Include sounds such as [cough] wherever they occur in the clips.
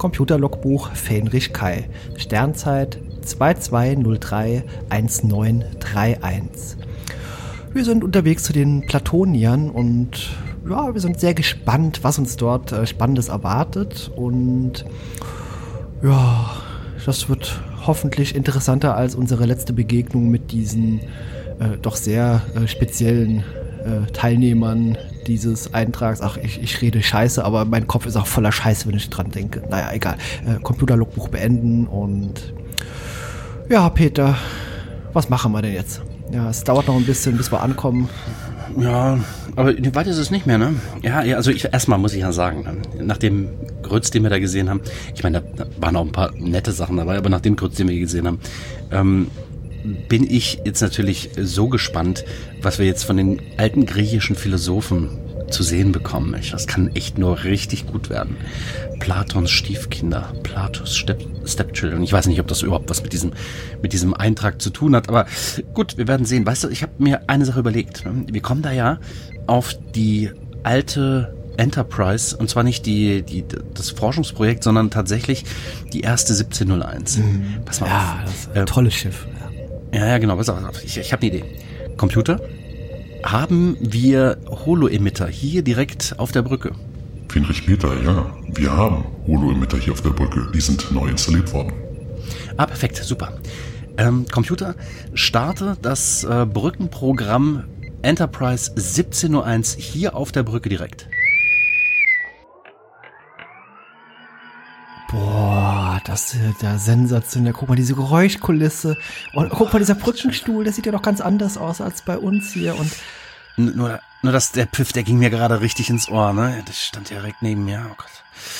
Computerlogbuch Fenrich Kai. Sternzeit 22031931. Wir sind unterwegs zu den Platoniern und ja, wir sind sehr gespannt, was uns dort äh, Spannendes erwartet. Und ja, das wird hoffentlich interessanter als unsere letzte Begegnung mit diesen äh, doch sehr äh, speziellen äh, Teilnehmern dieses Eintrags. Ach, ich, ich rede Scheiße, aber mein Kopf ist auch voller Scheiße, wenn ich dran denke. Naja, egal. Äh, Computerlogbuch beenden und ja, Peter, was machen wir denn jetzt? Ja, es dauert noch ein bisschen, bis wir ankommen. Ja, aber weit ist es nicht mehr, ne? Ja, ja, also ich erstmal muss ich ja sagen, ne, nach dem Grütz, den wir da gesehen haben, ich meine, da waren auch ein paar nette Sachen dabei, aber nach dem Grütz, den wir gesehen haben, ähm, bin ich jetzt natürlich so gespannt, was wir jetzt von den alten griechischen Philosophen zu sehen bekommen. Das kann echt nur richtig gut werden. Platons Stiefkinder, Platos Step Stepchildren. Ich weiß nicht, ob das überhaupt was mit diesem, mit diesem Eintrag zu tun hat, aber gut, wir werden sehen. Weißt du, ich habe mir eine Sache überlegt. Wir kommen da ja auf die alte Enterprise, und zwar nicht die, die, das Forschungsprojekt, sondern tatsächlich die erste 1701. Mhm. Pass mal ja, auf. Das ist ein äh, tolles Schiff. Ja, ja, genau. Pass auf, ich, ich habe eine Idee. Computer, haben wir Holo-Emitter hier direkt auf der Brücke? Friedrich Peter, ja. Wir haben Holo-Emitter hier auf der Brücke. Die sind neu installiert worden. Ah, perfekt, super. Ähm, Computer, starte das äh, Brückenprogramm Enterprise 1701 hier auf der Brücke direkt. Boah, das ist ja sensationell. Guck mal, diese Geräuschkulisse. Und guck mal, dieser Brückenstuhl, der sieht ja doch ganz anders aus als bei uns hier. Und nur, nur dass der Piff, der ging mir gerade richtig ins Ohr, ne? Das stand direkt neben mir. Oh Gott.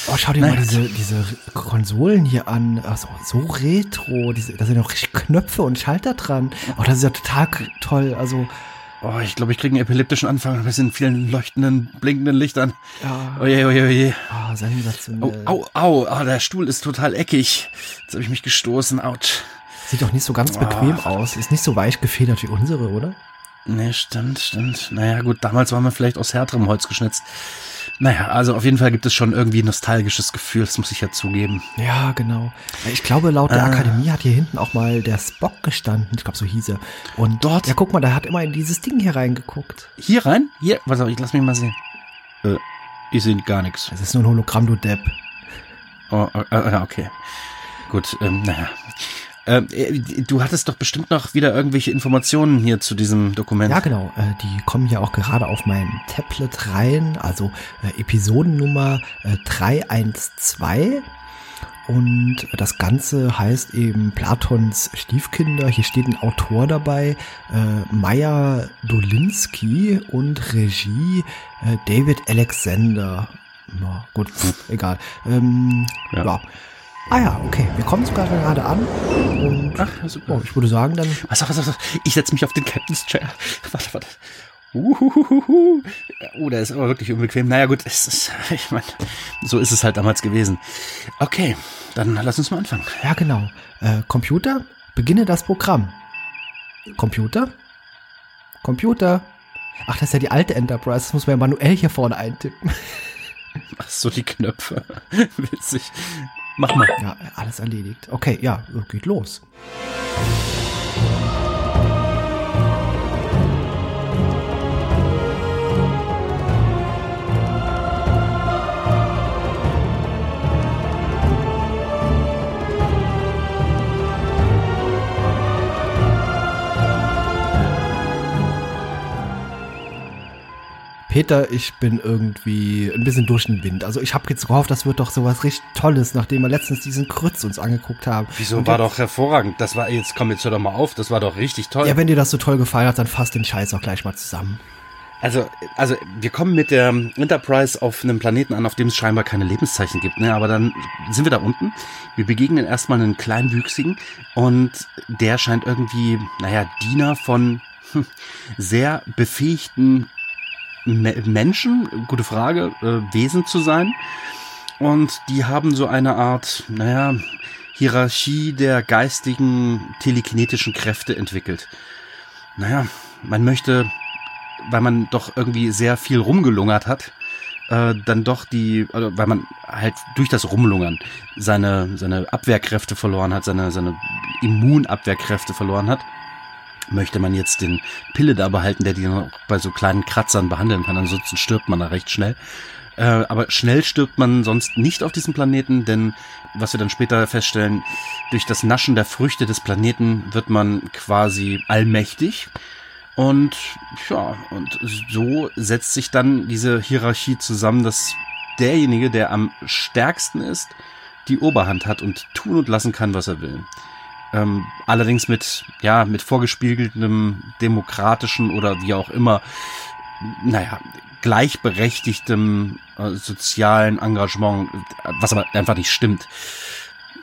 Oh, schau dir naja. mal diese, diese Konsolen hier an. Also, so retro. Diese, da sind noch richtig Knöpfe und Schalter dran. Oh, das ist ja total toll. Also, Oh, ich glaube, ich kriege einen epileptischen Anfang mit den vielen leuchtenden, blinkenden Lichtern. Ja. Oje, oje, oje. Oh, sensationell. Au, au, au, oh, der Stuhl ist total eckig. Jetzt habe ich mich gestoßen. Autsch. Sieht doch nicht so ganz bequem oh. aus. Ist nicht so weich gefedert wie unsere, oder? Nee, stimmt, stimmt. Naja, gut, damals waren wir vielleicht aus härterem Holz geschnitzt. Naja, also auf jeden Fall gibt es schon irgendwie ein nostalgisches Gefühl, das muss ich ja zugeben. Ja, genau. Ich glaube, laut der äh, Akademie hat hier hinten auch mal der Spock gestanden. Ich glaube, so hieß er. Und dort. Ja, guck mal, der hat immer in dieses Ding hier reingeguckt. Hier rein? Hier? Warte, ich lass mich mal sehen. Äh, ich sehe gar nichts. Das ist nur ein Hologramm, du Depp. Oh, äh, äh okay. Gut, ähm, naja. Ähm, äh, du hattest doch bestimmt noch wieder irgendwelche Informationen hier zu diesem Dokument. Ja, genau. Äh, die kommen ja auch gerade auf mein Tablet rein. Also äh, Episodennummer äh, 312. Und das Ganze heißt eben Platons Stiefkinder. Hier steht ein Autor dabei, äh, Meyer Dolinski und Regie äh, David Alexander. Na, gut, egal. Ähm, ja. ja. Ah ja, okay. Wir kommen sogar gerade an. Und Ach, super. Oh, ich würde sagen, dann. Was, was, was, ich setze mich auf den Captain's Chair. [laughs] Warte, warte. Uhuhuhu. Oh, der ist aber wirklich unbequem. Naja, gut, es ist, [laughs] ich meine, so ist es halt damals gewesen. Okay, dann lass uns mal anfangen. Ja, genau. Äh, Computer, beginne das Programm. Computer? Computer? Ach, das ist ja die alte Enterprise. Das muss man ja manuell hier vorne eintippen. [laughs] Ach so, die Knöpfe. Witzig. Mach mal. Ja, alles erledigt. Okay, ja, geht los. Peter, ich bin irgendwie ein bisschen durch den Wind. Also ich habe jetzt gehofft, das wird doch sowas richtig Tolles, nachdem wir letztens diesen Krütz uns angeguckt haben. Wieso Und war doch hervorragend? Das war jetzt komm jetzt hör doch mal auf. Das war doch richtig toll. Ja, wenn dir das so toll gefallen hat, dann fass den Scheiß auch gleich mal zusammen. Also, also wir kommen mit der Enterprise auf einem Planeten an, auf dem es scheinbar keine Lebenszeichen gibt. Ne? Aber dann sind wir da unten. Wir begegnen erstmal einen Kleinwüchsigen und der scheint irgendwie, naja, Diener von hm, sehr befähigten Menschen, gute Frage, äh, Wesen zu sein. Und die haben so eine Art, naja, Hierarchie der geistigen telekinetischen Kräfte entwickelt. Naja, man möchte, weil man doch irgendwie sehr viel rumgelungert hat, äh, dann doch die, also weil man halt durch das Rumlungern seine, seine Abwehrkräfte verloren hat, seine, seine Immunabwehrkräfte verloren hat, möchte man jetzt den Pille da behalten, der die noch bei so kleinen Kratzern behandeln kann. Ansonsten stirbt man da recht schnell. Äh, aber schnell stirbt man sonst nicht auf diesem Planeten, denn was wir dann später feststellen, durch das Naschen der Früchte des Planeten wird man quasi allmächtig. Und ja, und so setzt sich dann diese Hierarchie zusammen, dass derjenige, der am stärksten ist, die Oberhand hat und tun und lassen kann, was er will. Ähm, allerdings mit, ja, mit vorgespiegeltem demokratischen oder wie auch immer, naja, gleichberechtigtem äh, sozialen Engagement, was aber einfach nicht stimmt,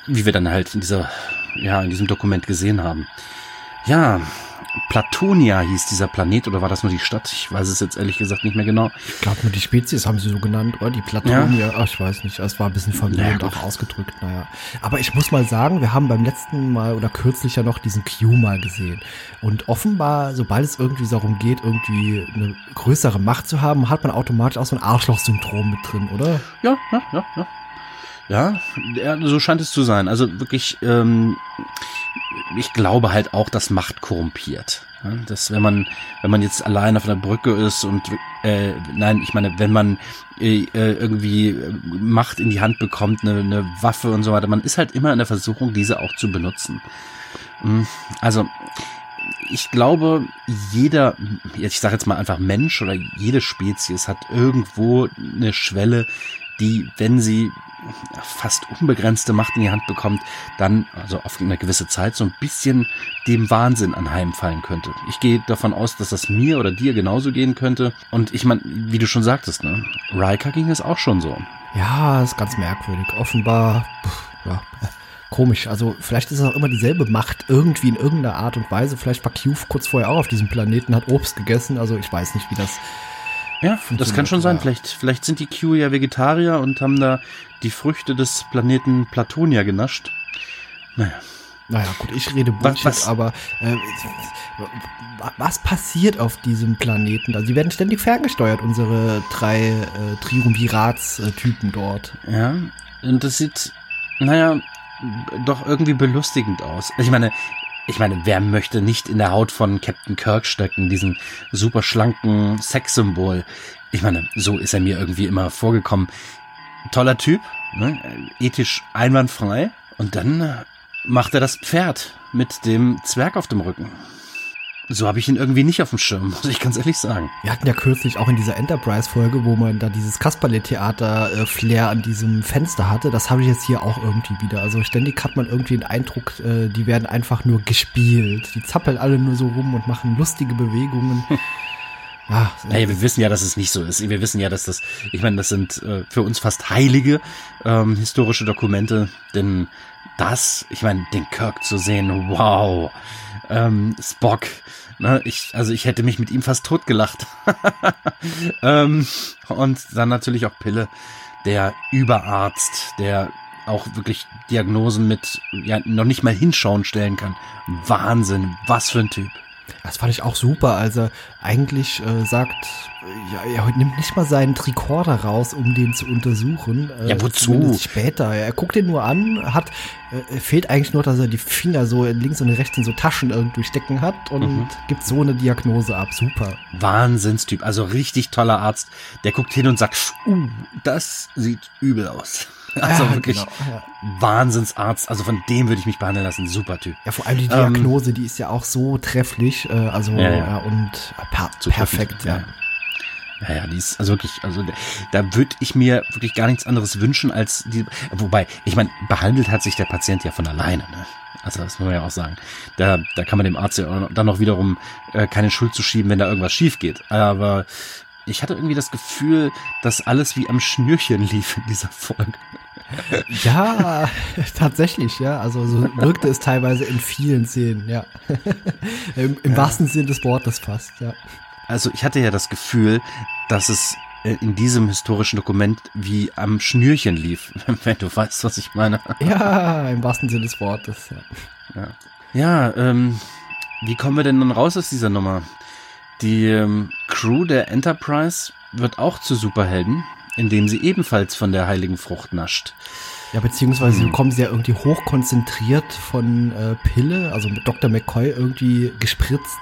wie wir dann halt in dieser, ja, in diesem Dokument gesehen haben. Ja, Platonia hieß dieser Planet oder war das nur die Stadt? Ich weiß es jetzt ehrlich gesagt nicht mehr genau. Ich glaube nur die Spezies haben sie so genannt, oder? Die Platonia. Ja. Ach, ich weiß nicht. Es war ein bisschen verwirrend ja, auch ausgedrückt. Naja. Aber ich muss mal sagen, wir haben beim letzten Mal oder kürzlich ja noch diesen Q mal gesehen. Und offenbar, sobald es irgendwie darum geht, irgendwie eine größere Macht zu haben, hat man automatisch auch so ein Arschloch-Syndrom mit drin, oder? Ja, ja, ja, ja. Ja, so scheint es zu sein. Also wirklich, ähm, ich glaube halt auch, dass Macht korrumpiert. Dass wenn man, wenn man jetzt allein auf einer Brücke ist und äh, nein, ich meine, wenn man äh, irgendwie Macht in die Hand bekommt, eine, eine Waffe und so weiter, man ist halt immer in der Versuchung, diese auch zu benutzen. Hm, also ich glaube, jeder, ich sage jetzt mal einfach Mensch oder jede Spezies hat irgendwo eine Schwelle, die, wenn sie fast unbegrenzte Macht in die Hand bekommt, dann, also auf eine gewisse Zeit, so ein bisschen dem Wahnsinn anheimfallen könnte. Ich gehe davon aus, dass das mir oder dir genauso gehen könnte. Und ich meine, wie du schon sagtest, ne, Riker ging es auch schon so. Ja, ist ganz merkwürdig. Offenbar, ja, [laughs] komisch. Also vielleicht ist es auch immer dieselbe Macht irgendwie in irgendeiner Art und Weise. Vielleicht war Q kurz vorher auch auf diesem Planeten, hat Obst gegessen. Also ich weiß nicht, wie das ja, das kann schon sein. Vielleicht, vielleicht sind die Q ja Vegetarier und haben da die Früchte des Planeten Platonia genascht. Naja. Naja, gut, ich rede Bullshit, was, aber äh, was passiert auf diesem Planeten? Also, sie werden ständig ferngesteuert, unsere drei äh, Triumvirats-Typen dort. Ja, und das sieht, naja, doch irgendwie belustigend aus. Ich meine, ich meine, wer möchte nicht in der Haut von Captain Kirk stecken, diesen super schlanken Sexsymbol? Ich meine, so ist er mir irgendwie immer vorgekommen. Toller Typ, ne? ethisch einwandfrei. Und dann macht er das Pferd mit dem Zwerg auf dem Rücken. So habe ich ihn irgendwie nicht auf dem Schirm, muss ich ganz ehrlich sagen. Wir hatten ja kürzlich auch in dieser Enterprise-Folge, wo man da dieses Kasperle-Theater-Flair an diesem Fenster hatte. Das habe ich jetzt hier auch irgendwie wieder. Also ständig hat man irgendwie den Eindruck, äh, die werden einfach nur gespielt. Die zappeln alle nur so rum und machen lustige Bewegungen. [laughs] Ja, naja, wir wissen ja, dass es nicht so ist. Wir wissen ja, dass das, ich meine, das sind äh, für uns fast heilige ähm, historische Dokumente, denn das, ich meine, den Kirk zu sehen, wow, ähm, Spock, ne, ich, also ich hätte mich mit ihm fast totgelacht. [laughs] ähm, und dann natürlich auch Pille, der Überarzt, der auch wirklich Diagnosen mit, ja, noch nicht mal hinschauen stellen kann. Wahnsinn, was für ein Typ. Das fand ich auch super. Also eigentlich äh, sagt, ja, er nimmt nicht mal seinen Tricorder raus, um den zu untersuchen. Äh, ja, wozu? Später. Er guckt den nur an, hat, äh, fehlt eigentlich nur, dass er die Finger so links und rechts in so Taschen irgendwie stecken hat und mhm. gibt so eine Diagnose ab. Super. Wahnsinnstyp. Also richtig toller Arzt. Der guckt hin und sagt, uh, das sieht übel aus. [laughs] Also ja, wirklich genau, ja. Wahnsinnsarzt. Also von dem würde ich mich behandeln lassen. Super Typ. Ja, vor allem die Diagnose, ähm, die ist ja auch so trefflich. Äh, also ja, und per perfekt, ja. Ja, ja, die ist also wirklich, also da würde ich mir wirklich gar nichts anderes wünschen als die. Wobei, ich meine, behandelt hat sich der Patient ja von alleine. Ne? Also das muss man ja auch sagen. Da, da kann man dem Arzt ja dann noch wiederum äh, keine Schuld zu schieben, wenn da irgendwas schief geht. Aber ich hatte irgendwie das Gefühl, dass alles wie am Schnürchen lief in dieser Folge. Ja, [laughs] tatsächlich, ja. Also so wirkte es teilweise in vielen Szenen, ja. [laughs] Im, im ja. wahrsten Sinn des Wortes fast, ja. Also ich hatte ja das Gefühl, dass es äh, in diesem historischen Dokument wie am Schnürchen lief, [laughs] wenn du weißt, was ich meine. Ja, im wahrsten Sinn des Wortes, ja. Ja, ja ähm, wie kommen wir denn nun raus aus dieser Nummer? Die ähm, Crew der Enterprise wird auch zu Superhelden indem sie ebenfalls von der heiligen Frucht nascht. Ja, beziehungsweise bekommen sie ja irgendwie hochkonzentriert von äh, Pille, also mit Dr. McCoy irgendwie gespritzt,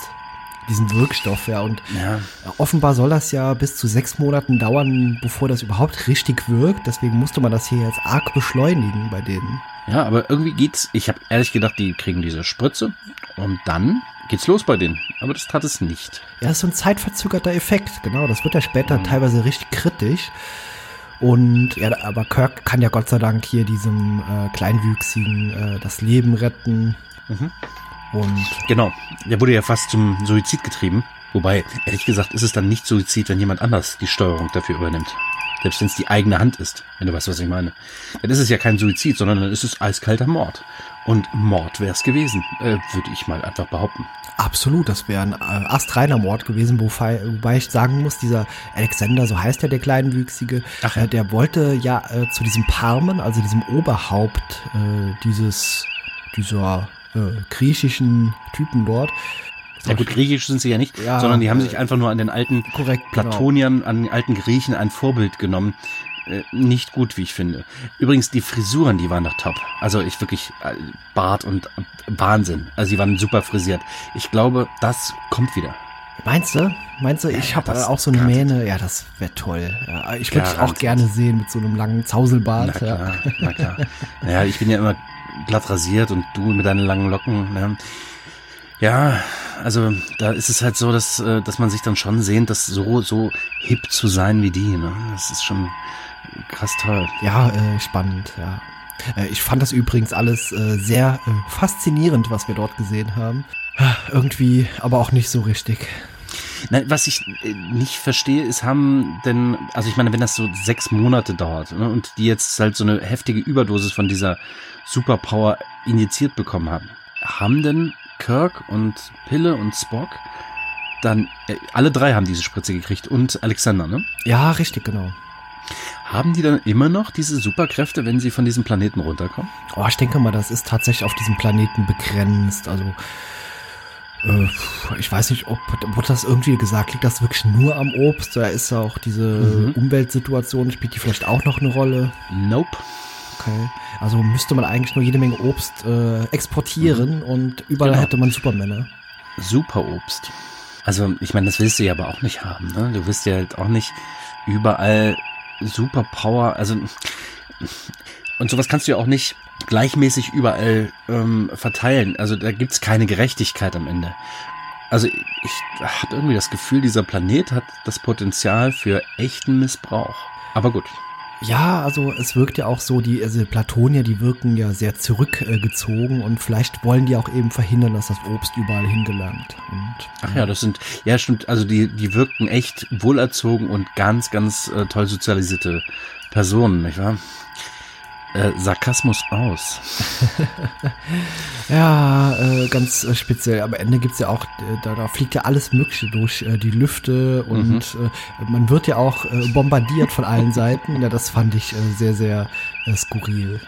diesen Wirkstoff, ja. Und Ja. offenbar soll das ja bis zu sechs Monaten dauern, bevor das überhaupt richtig wirkt. Deswegen musste man das hier jetzt arg beschleunigen bei denen. Ja, aber irgendwie geht's. Ich habe ehrlich gedacht, die kriegen diese Spritze und dann geht's los bei denen. Aber das tat es nicht. Ja, ist so ein zeitverzögerter Effekt, genau. Das wird ja später teilweise richtig kritisch. Und ja, aber Kirk kann ja Gott sei Dank hier diesem äh, Kleinwüchsigen äh, das Leben retten. Und Genau. Der wurde ja fast zum Suizid getrieben. Wobei, ehrlich gesagt, ist es dann nicht Suizid, wenn jemand anders die Steuerung dafür übernimmt. Selbst wenn es die eigene Hand ist, wenn du weißt, was ich meine. Dann ist es ja kein Suizid, sondern dann ist es eiskalter Mord. Und Mord wäre es gewesen, äh, würde ich mal einfach behaupten. absolut, das wäre ein äh, astreiner Mord gewesen, wobei, wobei ich sagen muss, dieser Alexander, so heißt ja der Kleinwüchsige, Ach ja. äh, der wollte ja äh, zu diesem Parmen, also diesem Oberhaupt äh, dieses, dieser äh, griechischen Typen dort. Ja gut, griechisch sind sie ja nicht, Ja, sondern die haben äh, sich einfach nur an den alten korrekt, genau. Platoniern, an den alten Griechen ein Vorbild genommen. Äh, nicht gut, wie ich finde. Übrigens, die Frisuren, die waren doch top. Also ich wirklich, äh, Bart und äh, Wahnsinn. Also die waren super frisiert. Ich glaube, das kommt wieder. Meinst du? Meinst du, ich ja, habe das auch so eine. Mähne? Ja, das wäre toll. Ja, ich würde dich auch gerne sehen mit so einem langen Na Zauselbart. Ja. klar, na klar. Naja, ich bin ja immer glatt rasiert und du mit deinen langen Locken. Ne? Ja, also da ist es halt so, dass, äh, dass man sich dann schon sehnt, das so, so hip zu sein wie die. Ne? Das ist schon krass toll. Ja, äh, spannend, ja. Äh, ich fand das übrigens alles äh, sehr äh, faszinierend, was wir dort gesehen haben. Irgendwie, aber auch nicht so richtig. Nein, was ich nicht verstehe, ist, haben denn, also ich meine, wenn das so sechs Monate dauert ne, und die jetzt halt so eine heftige Überdosis von dieser Superpower injiziert bekommen haben, haben denn Kirk und Pille und Spock dann, äh, alle drei haben diese Spritze gekriegt und Alexander, ne? Ja, richtig, genau. Haben die dann immer noch diese Superkräfte, wenn sie von diesem Planeten runterkommen? Oh, ich denke mal, das ist tatsächlich auf diesem Planeten begrenzt. Also, äh, ich weiß nicht, ob wurde das irgendwie gesagt, liegt das wirklich nur am Obst? Oder ist auch diese Mhm. Umweltsituation, spielt die vielleicht auch noch eine Rolle? Nope. Okay. Also müsste man eigentlich nur jede Menge Obst äh, exportieren und überall Genau. hätte man Supermänner. Superobst. Also, ich meine, das willst du ja aber auch nicht haben, ne? Du willst ja halt auch nicht überall Superpower, also und sowas kannst du ja auch nicht gleichmäßig überall ähm, verteilen. Also da gibt's keine Gerechtigkeit am Ende. Also ich, ich habe irgendwie das Gefühl, dieser Planet hat das Potenzial für echten Missbrauch. Aber gut. Ja, also es wirkt ja auch so, die also Platonier, die wirken ja sehr zurückgezogen und vielleicht wollen die auch eben verhindern, dass das Obst überall hingelangt. Und Ach ja, das sind, ja stimmt, also die, die wirkten echt wohlerzogen und ganz, ganz äh, toll sozialisierte Personen, nicht wahr? Äh, Sarkasmus aus. [laughs] Ja, äh, ganz äh, speziell. Am Ende gibt's ja auch, äh, da, da fliegt ja alles Mögliche durch äh, die Lüfte und äh, man wird ja auch äh, bombardiert von allen Seiten. Ja, das fand ich äh, sehr, sehr äh, skurril.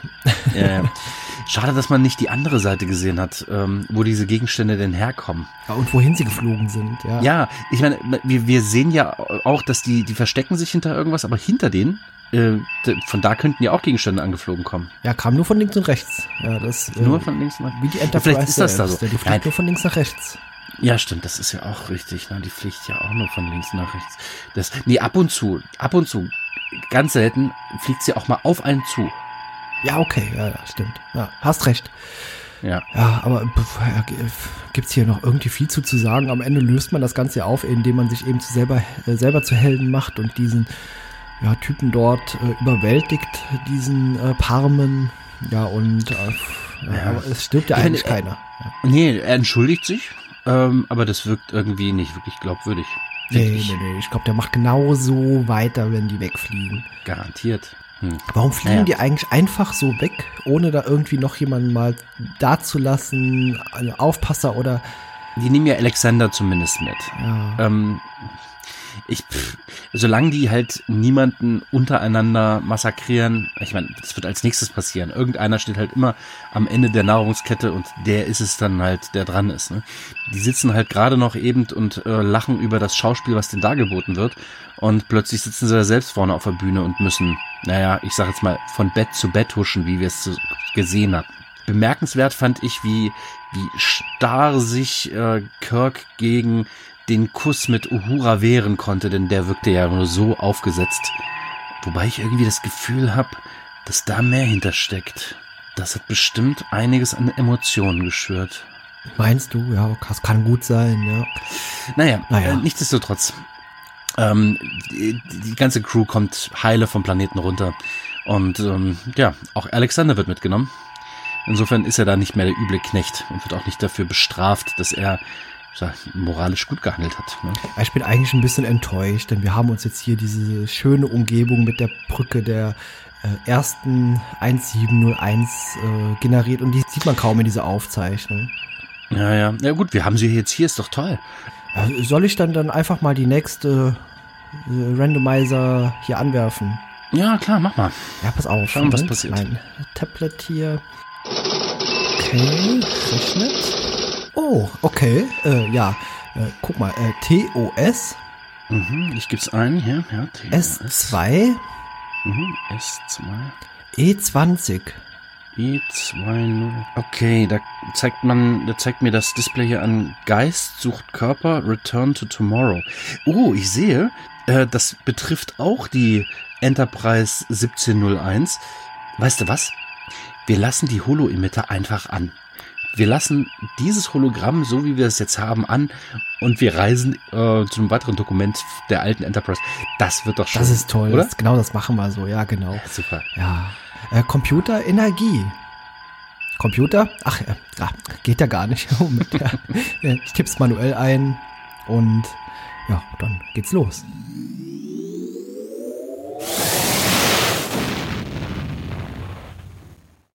Ja, ja. [laughs] Schade, dass man nicht die andere Seite gesehen hat, ähm, wo diese Gegenstände denn herkommen. Ja, und wohin sie geflogen sind, ja. Ja, ich meine, wir, wir sehen ja auch, dass die, die verstecken sich hinter irgendwas, aber hinter denen, äh, von da könnten ja auch Gegenstände angeflogen kommen. Ja, kam nur von links und rechts. Ja, das äh, Nur von links nach wie die Ja, Enterprise Vielleicht ist das da so. ja, Die fliegt Nein, nur von links nach rechts. Ja, stimmt, das ist ja auch richtig. Ne? Die fliegt ja auch nur von links nach rechts. Das, nee, ab und zu, ab und zu, ganz selten fliegt sie auch mal auf einen zu. Ja, okay, ja, ja, stimmt. Ja, hast recht. Ja. Ja, aber pf, ja, g- f- gibt's hier noch irgendwie viel zu, zu sagen? Am Ende löst man das Ganze auf, indem man sich eben zu selber, äh, selber zu Helden macht und diesen ja, Typen dort äh, überwältigt, diesen äh, Parmen. Ja, und äh, ja, es stirbt ja Ich eigentlich äh, keiner. Ja. Nee, er entschuldigt sich, ähm, aber das wirkt irgendwie nicht wirklich glaubwürdig. Nee, nee, nee. Ich glaube, der macht genauso weiter, wenn die wegfliegen. Garantiert. Hm. Warum fliegen Naja. die eigentlich einfach so weg, ohne da irgendwie noch jemanden mal dazulassen, einen Aufpasser oder Die nehmen ja Alexander zumindest mit. ja. Ähm, ich, pff, solange die halt niemanden untereinander massakrieren, ich meine, das wird als nächstes passieren. Irgendeiner steht halt immer am Ende der Nahrungskette und der ist es dann halt, der dran ist. Ne? Die sitzen halt gerade noch eben und äh, lachen über das Schauspiel, was denen dargeboten wird. Und plötzlich sitzen sie da selbst vorne auf der Bühne und müssen, naja, ich sag jetzt mal, von Bett zu Bett huschen, wie wir es gesehen haben. Bemerkenswert fand ich, wie, wie starr sich äh, Kirk gegen den Kuss mit Uhura wehren konnte, denn der wirkte ja nur so aufgesetzt. Wobei ich irgendwie das Gefühl habe, dass da mehr hintersteckt. Das hat bestimmt einiges an Emotionen geschürt. Meinst du? Ja, das kann gut sein, ja. Naja, naja. Äh, nichtsdestotrotz. Ähm, die, die, ganze Crew kommt heile vom Planeten runter. Und ähm, ja, auch Alexander wird mitgenommen. Insofern ist er da nicht mehr der üble Knecht und wird auch nicht dafür bestraft, dass er moralisch gut gehandelt hat. Ne? Ich bin eigentlich ein bisschen enttäuscht, denn wir haben uns jetzt hier diese schöne Umgebung mit der Brücke der äh, ersten 1701 äh, generiert und die sieht man kaum in dieser Aufzeichnung. Ja, ja. Ja gut, wir haben sie jetzt hier, ist doch toll. Ja, soll ich dann dann einfach mal die nächste äh, Randomizer hier anwerfen? Ja, klar, mach mal. Ja, pass auf. Schauen, was passiert. Mein Tablet hier. Okay, rechnet. Oh, okay. Äh, ja, äh, guck mal. Äh, TOS. Mhm, ich gebe es ein hier. Ja, TOS. S2. Mhm, S2. E20. E20. Okay, da zeigt man, da zeigt mir das Display hier an. Geist sucht Körper, Return to Tomorrow. Oh, ich sehe, äh, das betrifft auch die Enterprise 1701. Weißt du was? Wir lassen die Holo-Emitter einfach an. Wir lassen dieses Hologramm, so wie wir es jetzt haben, an und wir reisen äh, zu einem weiteren Dokument der alten Enterprise. Das wird doch schon. Das ist toll. Oder? Das, genau, das machen wir so. Ja, genau. Ja, super. Ja. Äh, Computer, Energie. Computer? Ach, äh, geht ja gar nicht. [laughs] Ja. Ich tipp's manuell ein und ja, dann geht's los.